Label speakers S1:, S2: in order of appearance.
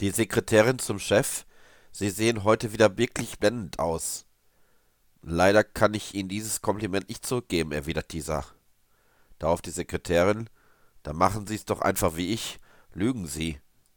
S1: Die Sekretärin zum Chef. Sie sehen heute wieder wirklich blendend aus. Leider kann ich Ihnen dieses Kompliment nicht zurückgeben, erwidert dieser. Darauf die Sekretärin. Dann machen Sie es doch einfach wie ich. Lügen Sie.